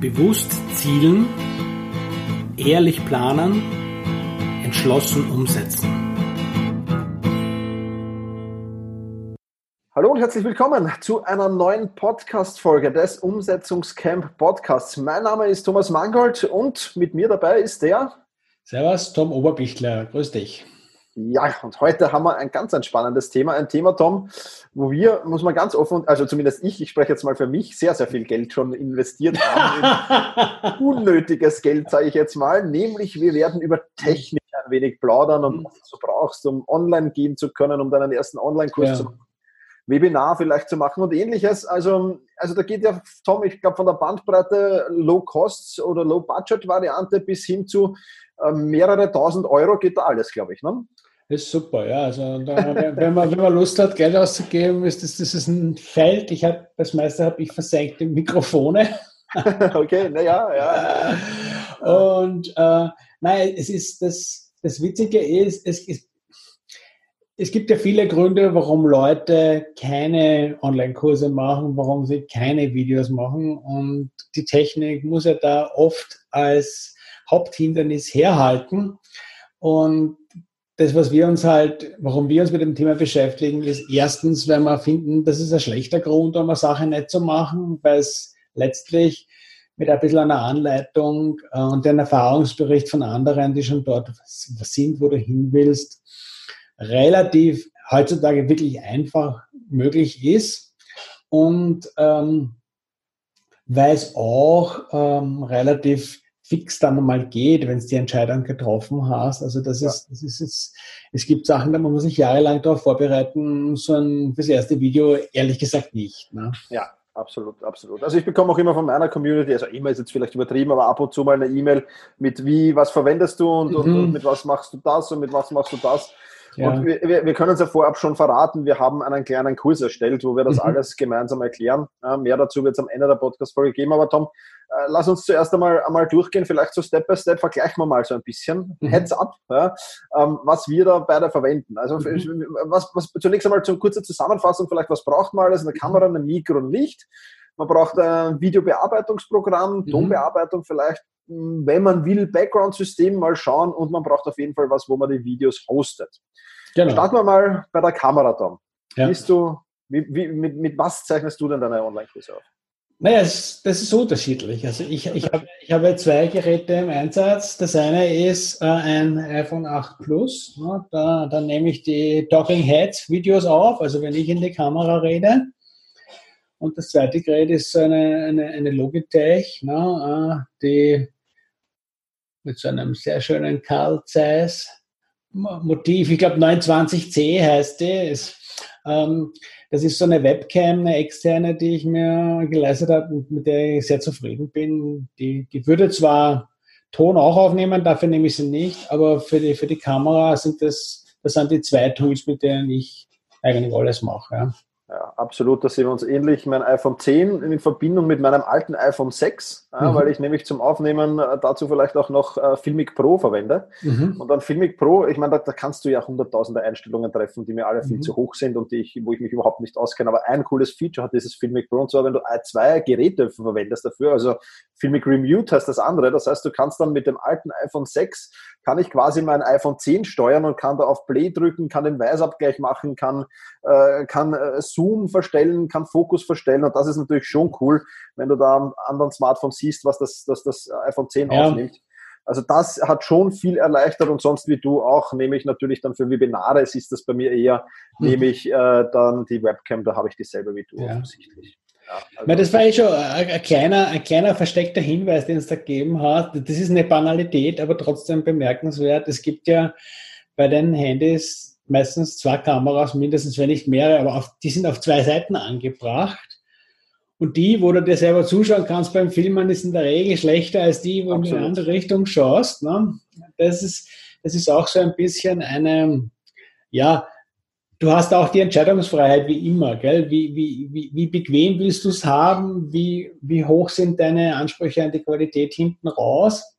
Bewusst zielen, ehrlich planen, entschlossen umsetzen. Hallo und herzlich willkommen zu einer neuen Podcast-Folge des Umsetzungscamp Podcasts. Mein Name ist Thomas Mangold und mit mir dabei ist der. Servus, Tom Oberbichler. Grüß dich. Ja, und heute haben wir ein ganz ein spannendes Thema. Ein Thema, Tom, wo wir, muss man ganz offen, also zumindest ich, ich spreche jetzt mal für mich, sehr, sehr viel Geld schon investiert haben. unnötiges Geld, sage ich jetzt mal. Nämlich, wir werden über Technik ein wenig plaudern und was du brauchst, um online gehen zu können, um deinen ersten Online-Kurs ja. zu machen. Webinar vielleicht zu machen und ähnliches. Also, also da geht ja, Tom, ich glaube, von der Bandbreite Low-Cost oder Low-Budget-Variante bis hin zu äh, mehrere tausend Euro geht da alles, glaube ich. Ne? Ist super, ja. Also da, wenn, man, wenn man Lust hat, Geld auszugeben, ist das, das ist ein Feld. Ich habe das meiste habe ich versenkte Mikrofone. okay, naja, ja. Und äh, nein, es ist das, das Witzige ist, es, es, es gibt ja viele Gründe, warum Leute keine Online-Kurse machen, warum sie keine Videos machen. Und die Technik muss ja da oft als Haupthindernis herhalten. Und das, was wir uns halt, warum wir uns mit dem Thema beschäftigen, ist erstens, weil wir finden, das ist ein schlechter Grund, um eine Sache nicht zu machen, weil es letztlich mit ein bisschen einer Anleitung äh, und einem Erfahrungsbericht von anderen, die schon dort sind, wo du hin willst, relativ heutzutage wirklich einfach möglich ist. Und ähm, weil es auch ähm, relativ fix dann mal geht, wenn es die Entscheidung getroffen hast. Also das ja. ist, das ist jetzt, es gibt Sachen, da muss man sich jahrelang darauf vorbereiten, so ein fürs erste Video ehrlich gesagt nicht. Ne? Ja, absolut, absolut. Also ich bekomme auch immer von meiner Community, also immer ist jetzt vielleicht übertrieben, aber ab und zu mal eine E-Mail mit wie, was verwendest du und, mhm. und, und, mit was machst du das und mit was machst du das. Ja. Und wir, wir, können es ja vorab schon verraten, wir haben einen kleinen Kurs erstellt, wo wir das mhm. alles gemeinsam erklären. Äh, mehr dazu wird es am Ende der Podcast-Folge geben. Aber Tom, äh, lass uns zuerst einmal, einmal durchgehen, vielleicht so Step by Step, vergleichen wir mal so ein bisschen. Mhm. Heads up, ja, ähm, was wir da beide verwenden. Also mhm. was, was zunächst einmal zur kurze Zusammenfassung, vielleicht was braucht man alles? Eine. Kamera, ein Mikro und Licht. Man braucht ein Videobearbeitungsprogramm, mhm. Tonbearbeitung vielleicht, wenn man will, Background-System mal schauen und man braucht auf jeden Fall was, wo man die Videos hostet. Genau. Starten wir mal bei der Kamera, Tom. Ja. du, wie, wie, mit, mit was zeichnest du denn deine Online-Kurse auf? Naja, das, das ist unterschiedlich. Also ich, ich, habe, ich habe zwei Geräte im Einsatz. Das eine ist äh, ein iPhone 8 Plus. Ne? Da, da nehme ich die Talking Heads Videos auf, also wenn ich in die Kamera rede. Und das zweite Gerät ist eine, eine, eine Logitech, ne? Äh, die mit so einem sehr schönen Carl Zeiss Motiv, ich glaube 29C heißt die. Ist, ähm, das ist so eine Webcam, eine externe, die ich mir geleistet habe und mit der ich sehr zufrieden bin. Die, die würde zwar Ton auch aufnehmen, dafür nehme ich sie nicht, aber für die, für die Kamera sind das, das sind die zwei Tools, mit denen ich eigentlich alles mache. Ja. Ja, absolut, da sehen wir uns ähnlich. Mein iPhone 10 in Verbindung mit meinem alten iPhone 6, mhm. weil ich nämlich zum Aufnehmen äh, dazu vielleicht auch noch äh, Filmic Pro verwende. Mhm. Und dann Filmic Pro, ich meine, da, da, kannst du ja hunderttausende Einstellungen treffen, die mir alle viel mhm. zu hoch sind und die ich, wo ich mich überhaupt nicht auskenne. Aber ein cooles Feature hat dieses Filmic Pro und zwar, wenn du zwei Geräte verwendest dafür, also Filmic Remute heißt das andere. Das heißt, du kannst dann mit dem alten iPhone 6 kann ich quasi mein iPhone 10 steuern und kann da auf Play drücken, kann den Weißabgleich machen, kann, äh, kann äh, Zoom verstellen, kann Fokus verstellen und das ist natürlich schon cool, wenn du da am anderen Smartphone siehst, was das, das, das iPhone 10 ja. aufnimmt. Also das hat schon viel erleichtert und sonst wie du auch, nehme ich natürlich dann für Webinare, ist das bei mir eher, mhm. nehme ich äh, dann die Webcam, da habe ich dieselbe wie du ja. offensichtlich. Ja, also das war eh schon ein kleiner, ein kleiner versteckter Hinweis, den es da gegeben hat. Das ist eine Banalität, aber trotzdem bemerkenswert. Es gibt ja bei den Handys meistens zwei Kameras, mindestens wenn nicht mehrere, aber auf, die sind auf zwei Seiten angebracht. Und die, wo du dir selber zuschauen kannst beim Filmen, ist in der Regel schlechter als die, wo Absolut. du in die andere Richtung schaust. Ne? Das, ist, das ist auch so ein bisschen eine, ja, du hast auch die Entscheidungsfreiheit wie immer, gell? Wie, wie, wie, wie bequem willst du es haben? Wie, wie hoch sind deine Ansprüche an die Qualität hinten raus?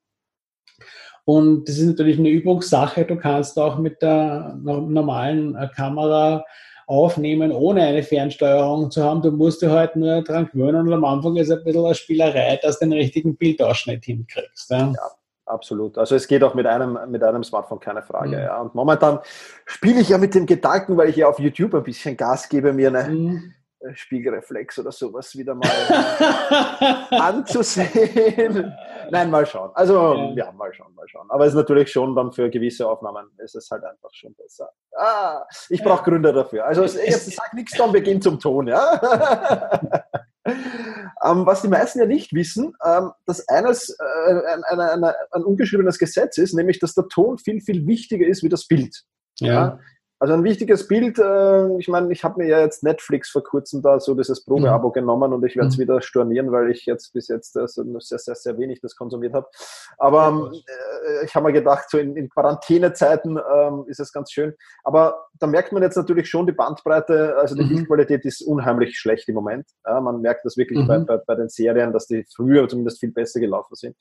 Und das ist natürlich eine Übungssache. Du kannst auch mit der normalen äh, Kamera aufnehmen, ohne eine Fernsteuerung zu haben. Du musst dich halt nur dran gewöhnen und am Anfang ist ein bisschen eine Spielerei, dass du den richtigen Bildausschnitt hinkriegst. Ja. ja absolut. Also es geht auch mit einem, mit einem Smartphone, keine Frage. Mhm. Ja. Und momentan spiele ich ja mit dem Gedanken, weil ich ja auf YouTube ein bisschen Gas gebe, mir eine, mhm. Spiegelreflex oder sowas wieder mal anzusehen. Nein, mal schauen. Also ja. ja. mal schauen, mal schauen. Aber es ist natürlich schon dann für gewisse Aufnahmen ist es halt einfach schon besser. Ah, ich brauche Gründe dafür. Also jetzt sag nichts dann, wir gehen zum Ton, ja. ähm, was die meisten ja nicht wissen, ähm, dass eines äh, ein, ein, ein, ein, ungeschriebenes Gesetz ist, nämlich dass der Ton viel, viel wichtiger ist wie das Bild. ja? ja? Also ein wichtiges Bild, äh, ich meine, ich habe mir ja jetzt Netflix vor kurzem da so dieses Probeabo mhm. genommen und ich werde es mhm. wieder stornieren, weil ich jetzt bis jetzt äh, sehr, sehr, sehr wenig das konsumiert habe. Aber äh, ich habe mir gedacht, so in, in Quarantänezeiten ähm, ist es ganz schön. Aber da merkt man jetzt natürlich schon die Bandbreite, also die mhm. Bildqualität ist unheimlich schlecht im Moment. Ja, man merkt das wirklich mhm. bei, bei, bei den Serien, dass die früher zumindest viel besser gelaufen sind.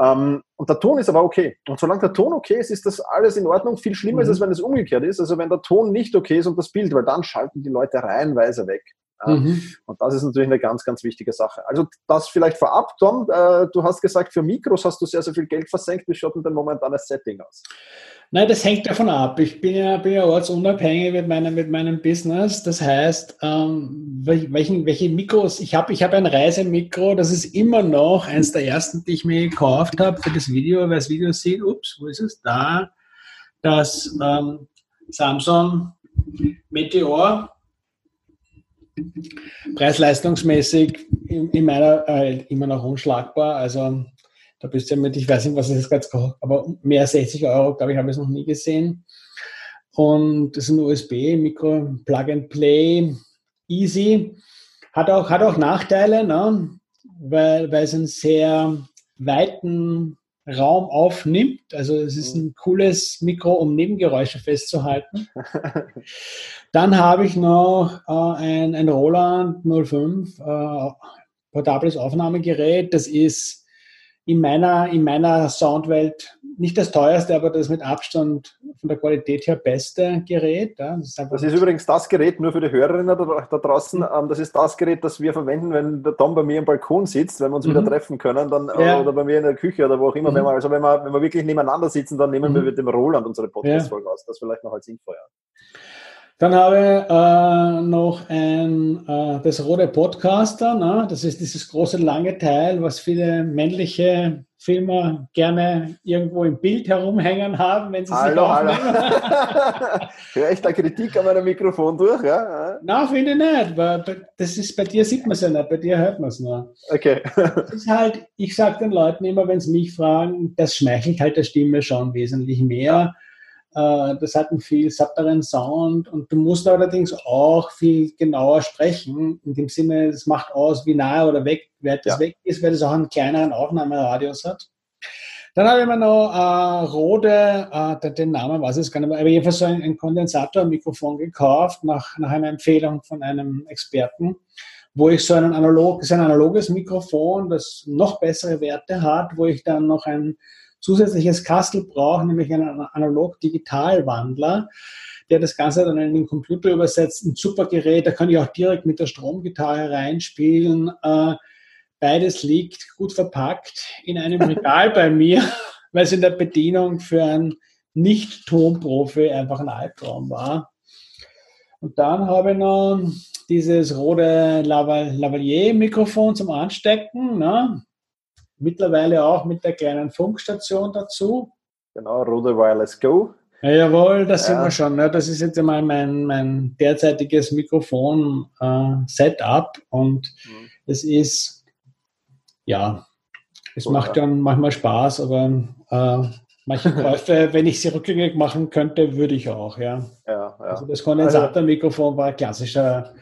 Ähm, und der Ton ist aber okay. Und solange der Ton okay ist, ist das alles in Ordnung. Viel schlimmer mhm. ist es, wenn es umgekehrt ist. Also wenn der Ton nicht okay ist und das Bild, weil dann schalten die Leute reihenweise weg. Mhm. Und das ist natürlich eine ganz, ganz wichtige Sache. Also das vielleicht vorab, Tom. Äh, du hast gesagt, für Mikros hast du sehr, sehr viel Geld versenkt. Wie schaut denn dein momentanes Setting aus? Nein, das hängt davon ab. Ich bin ja, bin ja ortsunabhängig mit meinem, mit meinem Business. Das heißt, ähm, welchen, welche Mikros, ich habe ich hab ein Reisemikro, das ist immer noch eins der ersten, die ich mir gekauft habe für das Video. Wer das Video sieht, ups, wo ist es? Da, das ähm, Samsung Meteor. Preis-leistungsmäßig in, in meiner äh, immer noch unschlagbar. Also da bist du ja mit, ich weiß nicht, was es jetzt gerade aber mehr als 60 Euro, glaube ich, habe ich es noch nie gesehen. Und das ist ein USB-Mikro, Plug and Play, easy. Hat auch, hat auch Nachteile, ne? weil, weil es einen sehr weiten Raum aufnimmt. Also es ist ein cooles Mikro, um Nebengeräusche festzuhalten. Dann habe ich noch äh, ein, ein Roland 05 äh, portables Aufnahmegerät. Das ist in meiner, in meiner Soundwelt nicht das teuerste, aber das mit Abstand von der Qualität her beste Gerät. Ja. Das, ist das, ist übrigens das Gerät, nur für die Hörerinnen da, da draußen, ähm, das ist das Gerät, das wir verwenden, wenn der Tom bei mir am Balkon sitzt, wenn wir uns mhm. wieder treffen können, dann, ja. oder bei mir in der Küche oder wo auch immer. Mhm. Wenn, wir, also wenn, wir, wenn wir wirklich nebeneinander sitzen, dann nehmen mhm. wir mit dem Roland unsere Podcast-Folge ja. aus. Das vielleicht noch als Info. Ja. Dann habe ich äh, noch ein, äh, das rote Podcaster. Ne? Das ist dieses große lange Teil, was viele männliche Filmer gerne irgendwo im Bild herumhängen haben, wenn sie sich hallo, aufnehmen. Höre ich da Kritik an meinem Mikrofon durch? Ja? Nein, finde ich nicht. Weil das ist, bei dir sieht man es ja nicht, bei dir hört man es nur. Okay. Das ist halt, ich sage den Leuten immer, wenn sie mich fragen, das schmeichelt halt der Stimme schon wesentlich mehr. Äh, das hat einen viel satteren Sound und du musst allerdings auch viel genauer sprechen. In dem Sinne, es macht aus, wie nahe oder weg, wer das ja. weg ist, weil das auch einen kleineren Aufnahmeradius hat. Dann habe ich mir noch äh, Rode, äh, den Namen weiß ich gar nicht mehr, aber jedenfalls so ein, ein Kondensatormikrofon gekauft, nach, nach einer Empfehlung von einem Experten, wo ich so ein analog, ein analoges Mikrofon, das noch bessere Werte hat, wo ich dann noch ein zusätzliches Kastel brauche, nämlich einen Analog-Digital-Wandler, der das Ganze dann in den Computer übersetzt. Ein super Gerät, da kann ich auch direkt mit der Stromgitarre reinspielen. Äh, beides liegt gut verpackt in einem Regal bei mir, weil es in der Bedienung für einen Nicht-Tonprofi einfach ein Albtraum war. Und dann habe ich noch dieses rote Lavalier-Mikrofon zum Anstecken. Ne? Mittlerweile auch mit der kleinen Funkstation dazu. Genau, Rode Wireless Go. Ja, jawohl, das ja. sind wir schon. Ne? Das ist jetzt einmal mein, mein derzeitiges Mikrofon-Setup äh, und mhm. es ist, ja, es so, macht ja. dann manchmal Spaß, aber äh, manche Käufe, wenn ich sie rückgängig machen könnte, würde ich auch, ja. ja, ja. Also das Kondensatormikrofon war ein klassischer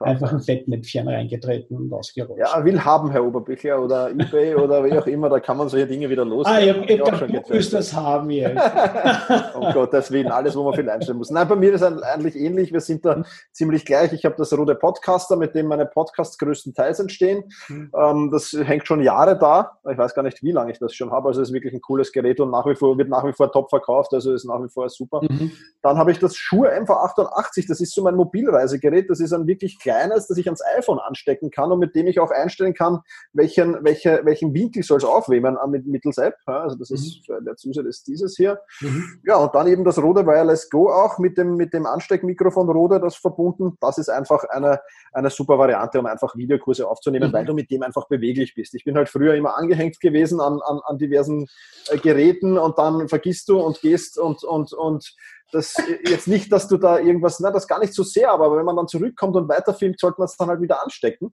einfach ein Fettnäpfchen reingetreten und ausgerutscht. Ja, will haben, Herr Oberbichler, oder eBay oder wie auch immer, da kann man solche Dinge wieder los. Ah, ich, ich glaube, du wirst das haben jetzt. um Gottes Willen, alles, wo man viel einstellen muss. Nein, bei mir ist es eigentlich ähnlich. Wir sind da ziemlich gleich. Ich habe das rote Podcaster, mit dem meine Podcasts größtenteils entstehen. Mhm. Ähm, das hängt schon Jahre da. Ich weiß gar nicht, wie lange ich das schon habe. Also es ist wirklich ein cooles Gerät und nach wie vor wird nach wie vor top verkauft. Also ist nach wie vor super. Mhm. Dann habe ich das Shure MV88. Das ist so mein Mobilreisegerät. Das ist ein wirklich kleines, das ich ans iPhone anstecken kann und mit dem ich auch einstellen kann, welchen, welche, welchen Winkel soll es aufnehmen mit, mittels App. Also das ist, mhm. der Zusatz ist dieses hier. Mhm. Ja, und dann eben das Rode Wireless Go auch mit dem, mit dem Ansteckmikrofon Rode, das verbunden. Das ist einfach eine, eine super Variante, um einfach Videokurse aufzunehmen, mhm. weil du mit dem einfach beweglich bist. Ich bin halt früher immer angehängt gewesen an, an, an diversen äh, Geräten und dann vergisst du und gehst und, und, und das jetzt nicht, dass du da irgendwas, na, das gar nicht so sehr, aber wenn man dann zurückkommt und weiterfilmt, sollte man es dann halt wieder anstecken.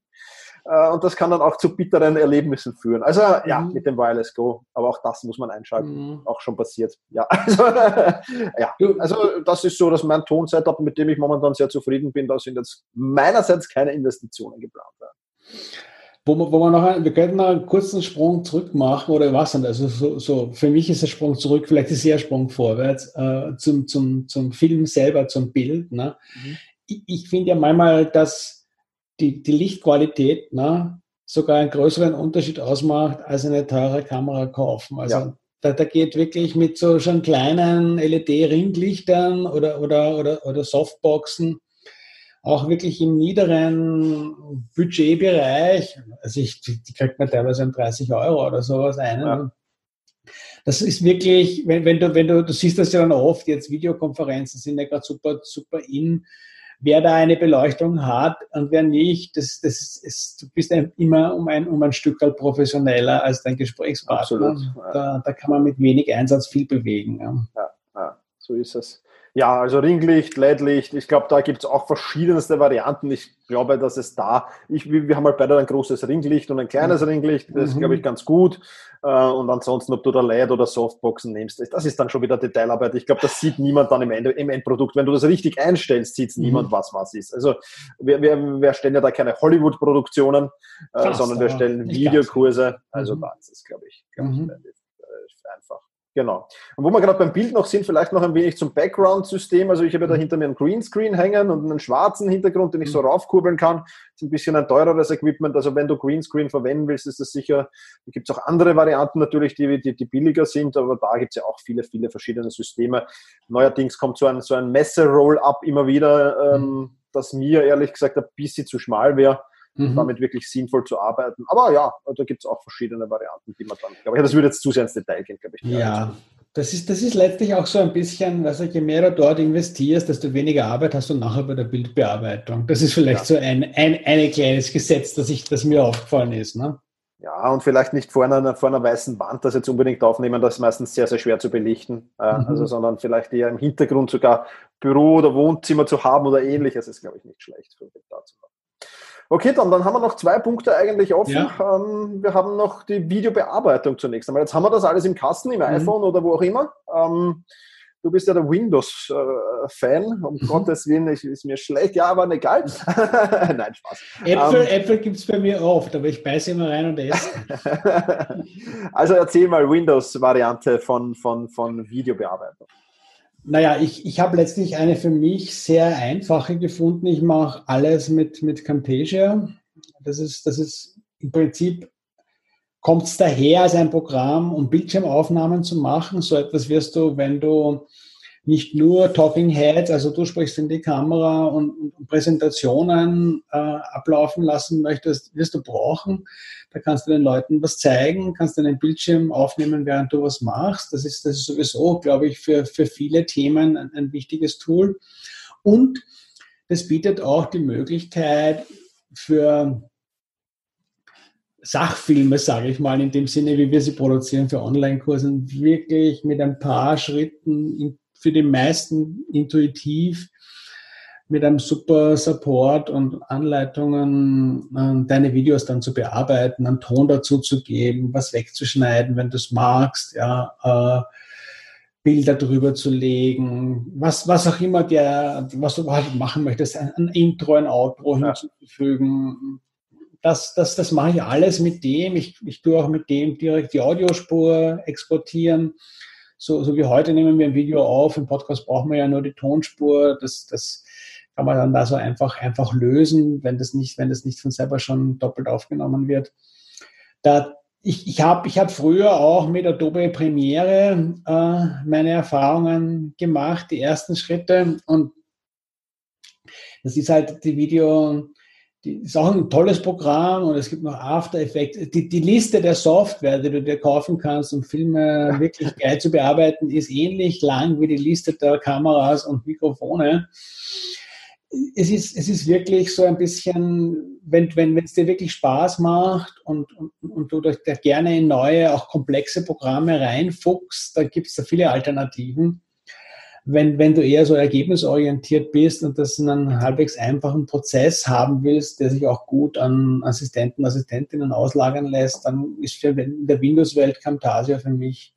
Äh, und das kann dann auch zu bitteren Erlebnissen führen. Also ja, mhm. mit dem Wireless Go. Aber auch das muss man einschalten. Mhm. Auch schon passiert. Ja, also, ja. also das ist so, dass mein Tonsetup, mit dem ich momentan sehr zufrieden bin, da sind jetzt meinerseits keine Investitionen geplant. Ja wo wir, wo wir noch einen, wir könnten noch einen kurzen Sprung zurück machen oder was denn? Also so, so für mich ist der Sprung zurück, vielleicht ist eher ein Sprung vorwärts äh, zum, zum, zum Film selber, zum Bild. Ne? Mhm. Ich, ich finde ja manchmal, dass die, die Lichtqualität ne, sogar einen größeren Unterschied ausmacht, als eine teure Kamera kaufen. Also ja. da, da geht wirklich mit so schon kleinen LED-Ringlichtern oder, oder, oder, oder Softboxen auch wirklich im niederen Budgetbereich, also ich, die kriegt man teilweise um 30 Euro oder sowas ein. Ja. Das ist wirklich, wenn, wenn du, wenn du, du siehst das ja dann oft, jetzt Videokonferenzen sind ja gerade super, super in, wer da eine Beleuchtung hat und wer nicht, das, das ist, du bist immer um ein, um ein Stück professioneller als dein Gesprächspartner. Absolut, ja. da, da kann man mit wenig Einsatz viel bewegen. Ja, ja, ja so ist es. Ja, also Ringlicht, LED-Licht, ich glaube, da gibt es auch verschiedenste Varianten. Ich glaube, dass es da, ich, wir haben halt beide ein großes Ringlicht und ein kleines mhm. Ringlicht, das ist, glaube ich, mhm. ganz gut. Äh, und ansonsten, ob du da LED oder Softboxen nimmst, das ist dann schon wieder Detailarbeit. Ich glaube, das sieht niemand dann im, Ende, im Endprodukt. Wenn du das richtig einstellst, sieht mhm. niemand, was was ist. Also wir, wir, wir stellen ja da keine Hollywood-Produktionen, äh, sondern wir stellen Videokurse. Also mhm. da ist es, glaube ich, glaub ich mhm. einfach. Genau. Und wo wir gerade beim Bild noch sind, vielleicht noch ein wenig zum Background-System. Also ich habe ja da mhm. hinter mir einen Greenscreen hängen und einen schwarzen Hintergrund, den ich so mhm. raufkurbeln kann. Das ist ein bisschen ein teureres Equipment. Also wenn du Greenscreen verwenden willst, ist das sicher. Da gibt es auch andere Varianten natürlich, die, die, die billiger sind, aber da gibt es ja auch viele, viele verschiedene Systeme. Neuerdings kommt so ein, so ein Messe-Roll-Up immer wieder, ähm, mhm. das mir ehrlich gesagt ein bisschen zu schmal wäre mhm. damit wirklich sinnvoll zu arbeiten. Aber ja, da gibt es auch verschiedene Varianten, die man dann, glaube ich, das würde jetzt zu sehr ins Detail gehen, glaube ich. Ja, das ist, das ist letztlich auch so ein bisschen, also je mehr du dort investierst, desto weniger Arbeit hast du nachher bei der Bildbearbeitung. Das ist vielleicht ja. so ein, ein, ein kleines Gesetz, das, ich, das mir aufgefallen ist. Ne? Ja, und vielleicht nicht vor einer, vor einer weißen Wand das jetzt unbedingt aufnehmen, das ist meistens sehr, sehr schwer zu belichten. Äh, mhm. Also, sondern vielleicht eher im Hintergrund sogar Büro oder Wohnzimmer zu haben oder ähnliches, ist, glaube ich, nicht schlecht für Bild dazu. Okay, dann, dann haben wir noch zwei Punkte eigentlich offen. Ja. Ähm, wir haben noch die Videobearbeitung zunächst einmal. Jetzt haben wir das alles im Kasten, im mhm. iPhone oder wo auch immer. Ähm, du bist ja der Windows-Fan, um mhm. Gottes Willen, ich, ist mir schlecht, ja, aber egal. Nein, Spaß. Äpfel, ähm, Äpfel gibt es bei mir oft, aber ich beiße immer rein und esse. also erzähl mal Windows-Variante von, von, von Videobearbeitung. Naja, ich, ich habe letztlich eine für mich sehr einfache gefunden. Ich mache alles mit, mit Camtasia. Das ist, das ist im Prinzip, kommt es daher als ein Programm, um Bildschirmaufnahmen zu machen. So etwas wirst du, wenn du nicht nur Talking Heads, also du sprichst in die Kamera und, und Präsentationen äh, ablaufen lassen möchtest, wirst du brauchen. Da kannst du den Leuten was zeigen, kannst du einen Bildschirm aufnehmen, während du was machst. Das ist, das ist sowieso, glaube ich, für, für viele Themen ein, ein wichtiges Tool. Und das bietet auch die Möglichkeit für Sachfilme, sage ich mal, in dem Sinne, wie wir sie produzieren für Online-Kursen, wirklich mit ein paar Schritten für die meisten intuitiv mit einem super Support und Anleitungen äh, deine Videos dann zu bearbeiten, einen Ton dazu zu geben, was wegzuschneiden, wenn du es magst, ja, äh, Bilder drüber zu legen, was, was auch immer der, was du halt machen möchtest, ein, ein Intro, ein Outro ja. hinzufügen. Das, das, das mache ich alles mit dem. Ich, ich tue auch mit dem direkt die Audiospur exportieren. So, so wie heute nehmen wir ein Video auf. Im Podcast brauchen wir ja nur die Tonspur. Das, das kann man dann da so einfach, einfach lösen, wenn das nicht, wenn das nicht von selber schon doppelt aufgenommen wird. Da, ich ich habe ich hab früher auch mit Adobe Premiere äh, meine Erfahrungen gemacht, die ersten Schritte. Und das ist halt die Video, die ist auch ein tolles Programm und es gibt noch After Effects. Die, die Liste der Software, die du dir kaufen kannst, um Filme wirklich geil zu bearbeiten, ist ähnlich lang wie die Liste der Kameras und Mikrofone es ist, es ist wirklich so ein bisschen, wenn, wenn, wenn es dir wirklich Spaß macht und, und, und du da gerne in neue, auch komplexe Programme reinfuchst, da gibt es da viele Alternativen. Wenn, wenn du eher so ergebnisorientiert bist und das in einem halbwegs einfachen Prozess haben willst, der sich auch gut an Assistenten, Assistentinnen auslagern lässt, dann ist in der Windows-Welt Camtasia für mich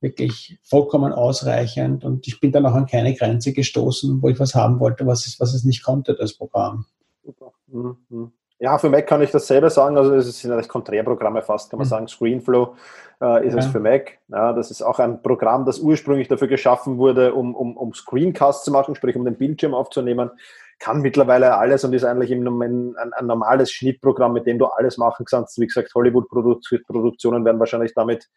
wirklich vollkommen ausreichend und ich bin dann auch an keine Grenze gestoßen, wo ich was haben wollte, was es, was es nicht konnte, das Programm. Super. Mhm. Ja, für Mac kann ich dasselbe sagen. Also es sind eigentlich Konträrprogramme fast, kann man mhm. sagen. Screenflow äh, ist ja. es für Mac. Ja, das ist auch ein Programm, das ursprünglich dafür geschaffen wurde, um, um, um Screencast zu machen, sprich um den Bildschirm aufzunehmen. Kann mittlerweile alles und ist eigentlich im Moment ein, ein normales Schnittprogramm, mit dem du alles machen kannst. Wie gesagt, Hollywood-Produktionen werden wahrscheinlich damit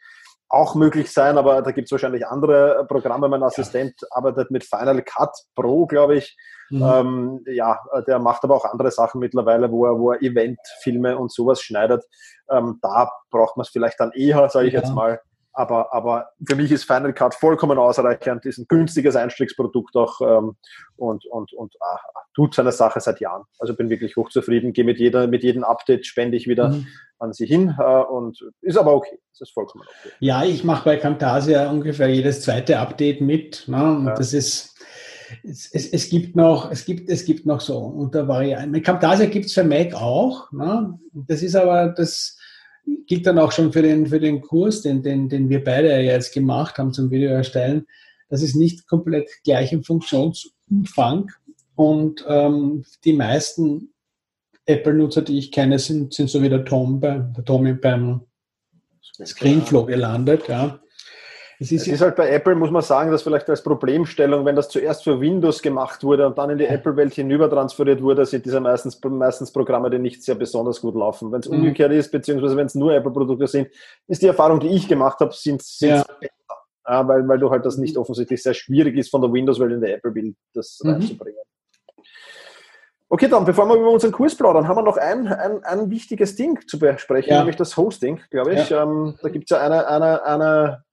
auch möglich sein, aber da gibt es wahrscheinlich andere Programme. Mein Assistent ja. arbeitet mit Final Cut Pro, glaube ich. Mhm. Ähm, ja, der macht aber auch andere Sachen mittlerweile, wo er, wo er Eventfilme und sowas schneidet. Ähm, da braucht man es vielleicht dann eher, sage ich ja. jetzt mal. Aber, aber für mich ist Final Cut vollkommen ausreichend, ist ein günstiges Einstiegsprodukt auch ähm, und, und, und ah, tut seine Sache seit Jahren. Also bin wirklich hochzufrieden, gehe mit, jeder, mit jedem Update, spende ich wieder mhm. an sie hin äh, und ist aber okay. Das ist vollkommen okay. Ja, ich mache bei Camtasia ungefähr jedes zweite Update mit. Ne? Und ja. das ist es, es, es, gibt noch, es gibt, es gibt noch so unter Varianten. Camtasia gibt es für Mac auch. Ne? Das ist aber das gilt dann auch schon für den, für den Kurs, den, den, den wir beide jetzt gemacht haben zum Video erstellen. Das ist nicht komplett gleich im Funktionsumfang. Und ähm, die meisten Apple-Nutzer, die ich kenne, sind, sind so wie der Tom, bei, der Tommy beim Screenflow gelandet. Ja. Es ist, es ist halt bei Apple, muss man sagen, dass vielleicht als Problemstellung, wenn das zuerst für Windows gemacht wurde und dann in die Apple-Welt hinüber transferiert wurde, sind diese meistens, meistens Programme, die nicht sehr besonders gut laufen. Wenn es mhm. umgekehrt ist, beziehungsweise wenn es nur Apple-Produkte sind, ist die Erfahrung, die ich gemacht habe, sind, sind ja. besser. Ja, weil, weil du halt das nicht offensichtlich sehr schwierig ist, von der Windows-Welt in der Apple-Welt das mhm. reinzubringen. Okay, dann, bevor wir über unseren Kurs plaudern, haben wir noch ein, ein, ein wichtiges Ding zu besprechen, ja. nämlich das Hosting, glaube ich. Ja. Ähm, da gibt es ja eine, eine, eine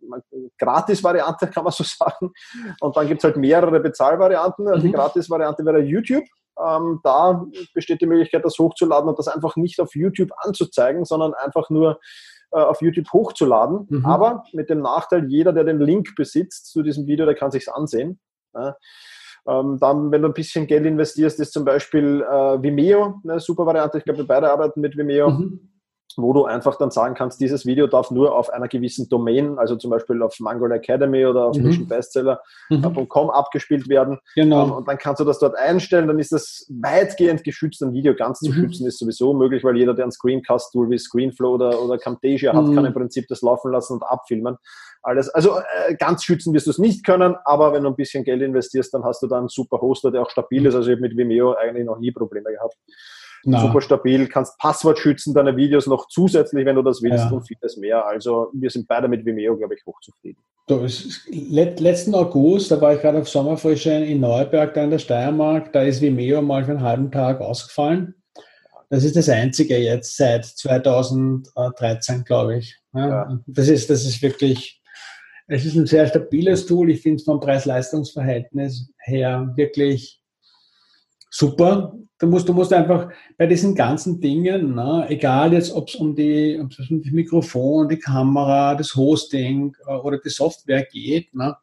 Gratis-Variante, kann man so sagen. Und dann gibt es halt mehrere Bezahlvarianten. Mhm. Die Gratis-Variante wäre YouTube. Ähm, da besteht die Möglichkeit, das hochzuladen und das einfach nicht auf YouTube anzuzeigen, sondern einfach nur äh, auf YouTube hochzuladen. Mhm. Aber mit dem Nachteil, jeder, der den Link besitzt zu diesem Video, der kann sich ansehen. Ja. Ähm, dann, wenn du ein bisschen Geld investierst, ist zum Beispiel äh, Vimeo eine super Variante. Ich glaube, wir beide arbeiten mit Vimeo. Mhm wo du einfach dann sagen kannst, dieses Video darf nur auf einer gewissen Domain, also zum Beispiel auf Mangold Academy oder auf mhm. missionbestseller.com mhm. abgespielt werden. Genau. Ähm, und dann kannst du das dort einstellen, dann ist das weitgehend geschützt. Ein Video ganz zu mhm. schützen ist sowieso möglich, weil jeder, der ein Screencast-Tool wie Screenflow oder, oder Camtasia hat, mhm. kann im Prinzip das laufen lassen und abfilmen alles. Also äh, ganz schützen wirst du es nicht können, aber wenn du ein bisschen Geld investierst, dann hast du da einen super Hoster, der auch stabil ist. Also ich habe mit Vimeo eigentlich noch nie Probleme gehabt. Na. Super stabil, kannst Passwort schützen, deine Videos noch zusätzlich, wenn du das willst ja. und vieles mehr. Also wir sind beide mit Vimeo, glaube ich, hochzufrieden. So, letzten August, da war ich gerade auf Sommerfrische in Neuberg, da in der Steiermark, da ist Vimeo mal für einen halben Tag ausgefallen. Das ist das einzige jetzt seit 2013, glaube ich. Ja, ja. Das, ist, das ist wirklich es ist ein sehr stabiles Tool. Ich finde es vom Preis-Leistungs-Verhältnis her wirklich super. Du musst, du musst einfach bei diesen ganzen Dingen, ne, egal jetzt, ob es um die, um das Mikrofon, die Kamera, das Hosting äh, oder die Software geht, ne,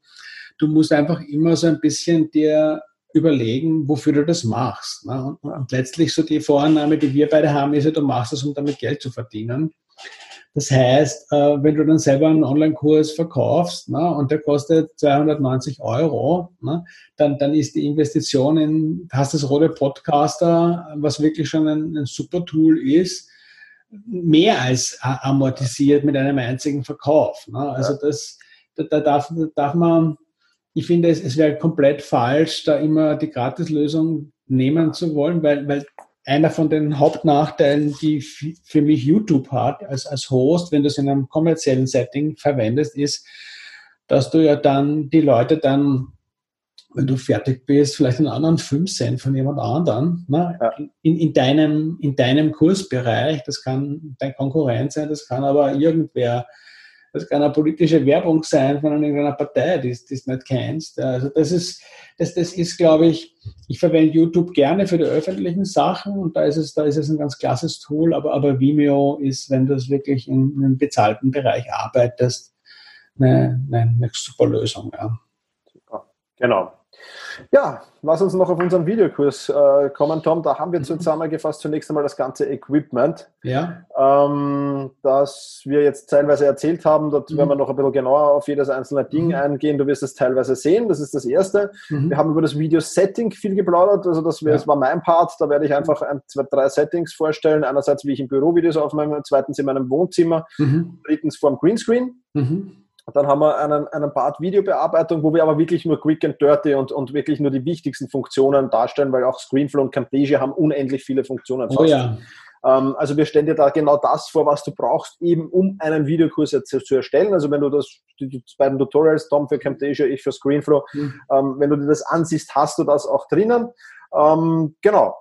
du musst einfach immer so ein bisschen dir überlegen, wofür du das machst. Ne? Und, und letztlich so die Vorannahme, die wir beide haben, ist ja, du machst das, um damit Geld zu verdienen. Das heißt, äh, wenn du dann selber einen Online-Kurs verkaufst ne, und der kostet 290 Euro, ne, dann, dann ist die Investition in, hast das rote Podcaster, was wirklich schon ein, ein super Tool ist, mehr als amortisiert mit einem einzigen Verkauf. Ne? Also das, da, da, darf, da darf man, ich finde, es, es wäre komplett falsch, da immer die Gratislösung nehmen zu wollen, weil, weil einer von den Hauptnachteilen, die für mich YouTube hat als, als Host, wenn du es in einem kommerziellen Setting verwendest, ist, dass du ja dann die Leute dann, wenn du fertig bist, vielleicht einen anderen Film sehen von jemand anderen, ne? Ja. in, in, deinem, in deinem Kursbereich. Das kann dein Konkurrent sein, das kann aber irgendwer das kann eine politische Werbung sein von irgendeiner Partei, die du nicht kennst. Also das ist, das, das ist, glaube ich, ich verwende YouTube gerne für die öffentlichen Sachen und da ist es, da ist es ein ganz klasses Tool, aber, aber Vimeo ist, wenn du es wirklich in, in einem bezahlten Bereich arbeitest, eine, eine, eine super Lösung. Ja. Super. Genau. Ja, lass uns noch auf unseren Videokurs äh, kommen, Tom. Da haben wir mhm. zusammengefasst zunächst einmal das ganze Equipment, ja. ähm, das wir jetzt teilweise erzählt haben. Dort mhm. werden wir noch ein bisschen genauer auf jedes einzelne Ding mhm. eingehen. Du wirst es teilweise sehen. Das ist das Erste. Mhm. Wir haben über das Video-Setting viel geplaudert. Also das, ja. das, war mein Part. Da werde ich einfach ein, zwei, drei Settings vorstellen. Einerseits, wie ich im Büro Videos aufnehme, zweitens in meinem Wohnzimmer, mhm. drittens vorm Greenscreen. Mhm. Dann haben wir einen, einen Part Videobearbeitung, wo wir aber wirklich nur quick and dirty und, und wirklich nur die wichtigsten Funktionen darstellen, weil auch Screenflow und Camtasia haben unendlich viele Funktionen. Oh ja. Ähm, also wir stellen dir da genau das vor, was du brauchst, eben um einen Videokurs jetzt zu erstellen. Also wenn du das, die beiden Tutorials, Tom für Camtasia, ich für Screenflow, mhm. ähm, wenn du dir das ansiehst, hast du das auch drinnen. Ähm, genau,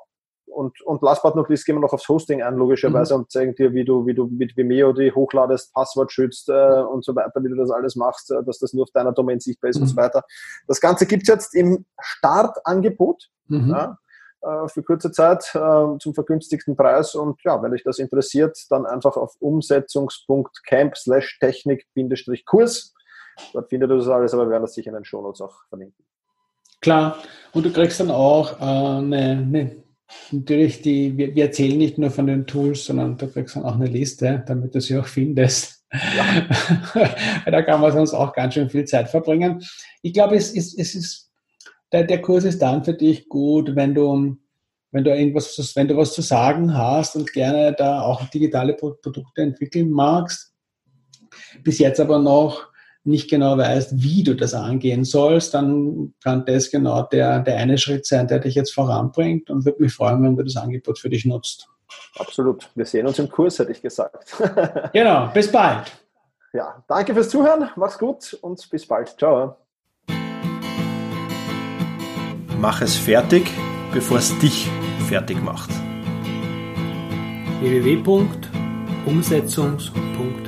und, und last but not least gehen wir noch aufs Hosting ein, logischerweise, mhm. und zeigen dir, wie du, wie du mit Vimeo die hochladest, Passwort schützt äh, und so weiter, wie du das alles machst, äh, dass das nur auf deiner Domain sichtbar ist mhm. und so mhm. weiter. Das Ganze gibt's jetzt im Startangebot. Mhm. Ja, äh, für kurze Zeit äh, zum vergünstigsten Preis. Und ja, wenn dich das interessiert, dann einfach auf umsetzungs.camp slash technik-kurs. Dort findet ihr das alles, aber wir werden das sicher in den Shownotes auch verlinken. Klar, und du kriegst dann auch äh, eine, eine natürlich die, wir, wir, erzählen nicht nur von den Tools, sondern du kriegst dann auch eine Liste, damit du sie auch findest. Ja. da kann man sonst auch ganz schön viel Zeit verbringen. Ich glaube, es ist, es ist, der, der Kurs ist dann für dich gut, wenn du, wenn du irgendwas, wenn du was zu sagen hast und gerne da auch digitale Produkte entwickeln magst. Bis jetzt aber noch nicht genau weißt, wie du das angehen sollst, dann kann das genau der, der eine Schritt sein, der dich jetzt voranbringt und würde mich freuen, wenn du das Angebot für dich nutzt. Absolut. Wir sehen uns im Kurs, hätte ich gesagt. genau. Bis bald. Ja, danke fürs Zuhören. Mach's gut und bis bald. Ciao. Mach es fertig, bevor es dich fertig macht. www.umsetzungs.de